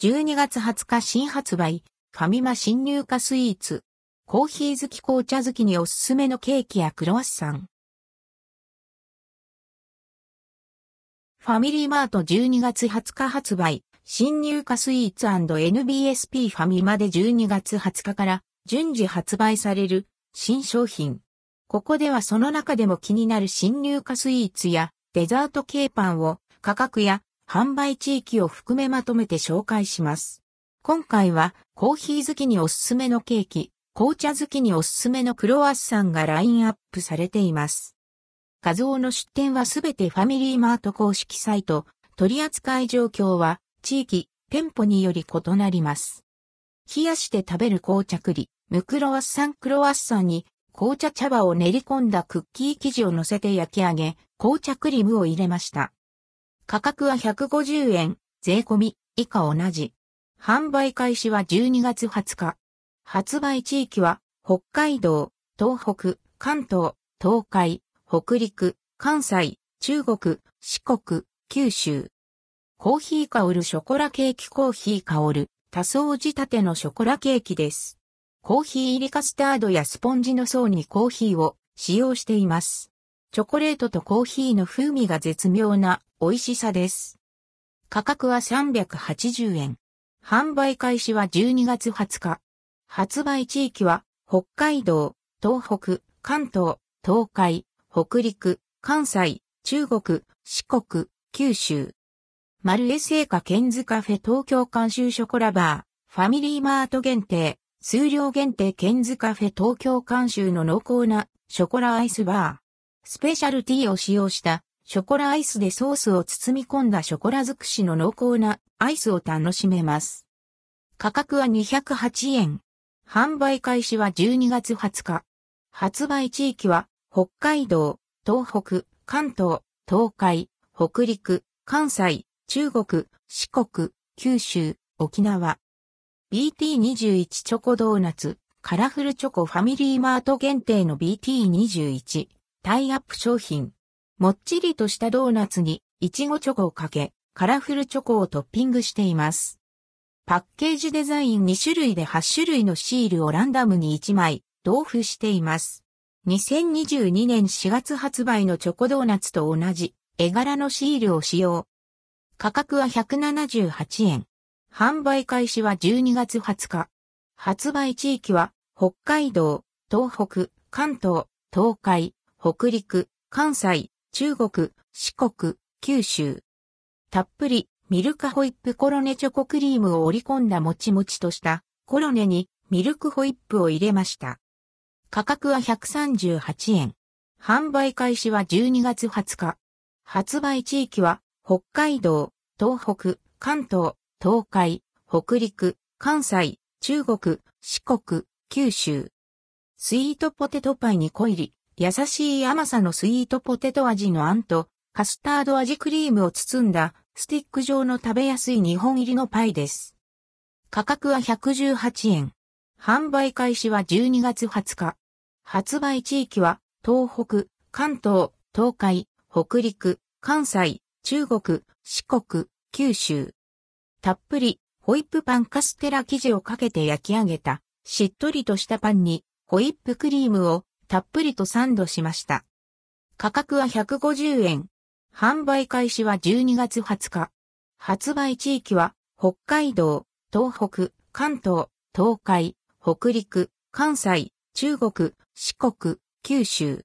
12月20日新発売、ファミマ新入荷スイーツ。コーヒー好き紅茶好きにおすすめのケーキやクロワッサン。ファミリーマート12月20日発売、新入荷スイーツ &NBSP ファミマで12月20日から順次発売される新商品。ここではその中でも気になる新入荷スイーツやデザート系パンを価格や販売地域を含めまとめて紹介します。今回はコーヒー好きにおすすめのケーキ、紅茶好きにおすすめのクロワッサンがラインアップされています。画像の出展はすべてファミリーマート公式サイト、取扱い状況は地域、店舗により異なります。冷やして食べる紅茶栗、ムクロワッサンクロワッサンに紅茶茶葉を練り込んだクッキー生地を乗せて焼き上げ、紅茶クリームを入れました。価格は150円、税込み、以下同じ。販売開始は12月20日。発売地域は、北海道、東北、関東、東海、北陸、関西、中国、四国、九州。コーヒー香るショコラケーキコーヒー香る多層仕立てのショコラケーキです。コーヒー入りカスタードやスポンジの層にコーヒーを使用しています。チョコレートとコーヒーの風味が絶妙な美味しさです。価格は380円。販売開始は12月20日。発売地域は北海道、東北、関東、東海、北陸、関西、中国、四国、九州。マルエ製菓ケンズカフェ東京監修ショコラバー、ファミリーマート限定、数量限定ケンズカフェ東京監修の濃厚なショコラアイスバー。スペシャルティーを使用したショコラアイスでソースを包み込んだショコラ尽くしの濃厚なアイスを楽しめます。価格は208円。販売開始は12月20日。発売地域は北海道、東北、関東、東海、北陸、関西、中国、四国、九州、沖縄。BT21 チョコドーナツ、カラフルチョコファミリーマート限定の BT21 タイアップ商品。もっちりとしたドーナツにいちごチョコをかけ、カラフルチョコをトッピングしています。パッケージデザイン2種類で8種類のシールをランダムに1枚同封しています。2022年4月発売のチョコドーナツと同じ絵柄のシールを使用。価格は178円。販売開始は12月20日。発売地域は北海道、東北、関東、東海、北陸、関西、中国、四国、九州。たっぷりミルカホイップコロネチョコクリームを織り込んだもちもちとしたコロネにミルクホイップを入れました。価格は138円。販売開始は12月20日。発売地域は北海道、東北、関東、東海、北陸、関西、中国、四国、九州。スイートポテトパイに濃入り、優しい甘さのスイートポテト味のあんと、カスタード味クリームを包んだスティック状の食べやすい2本入りのパイです。価格は118円。販売開始は12月20日。発売地域は東北、関東、東海、北陸、関西、中国、四国、九州。たっぷりホイップパンカステラ生地をかけて焼き上げたしっとりとしたパンにホイップクリームをたっぷりとサンドしました。価格は150円。販売開始は12月20日。発売地域は北海道、東北、関東、東海、北陸、関西、中国、四国、九州。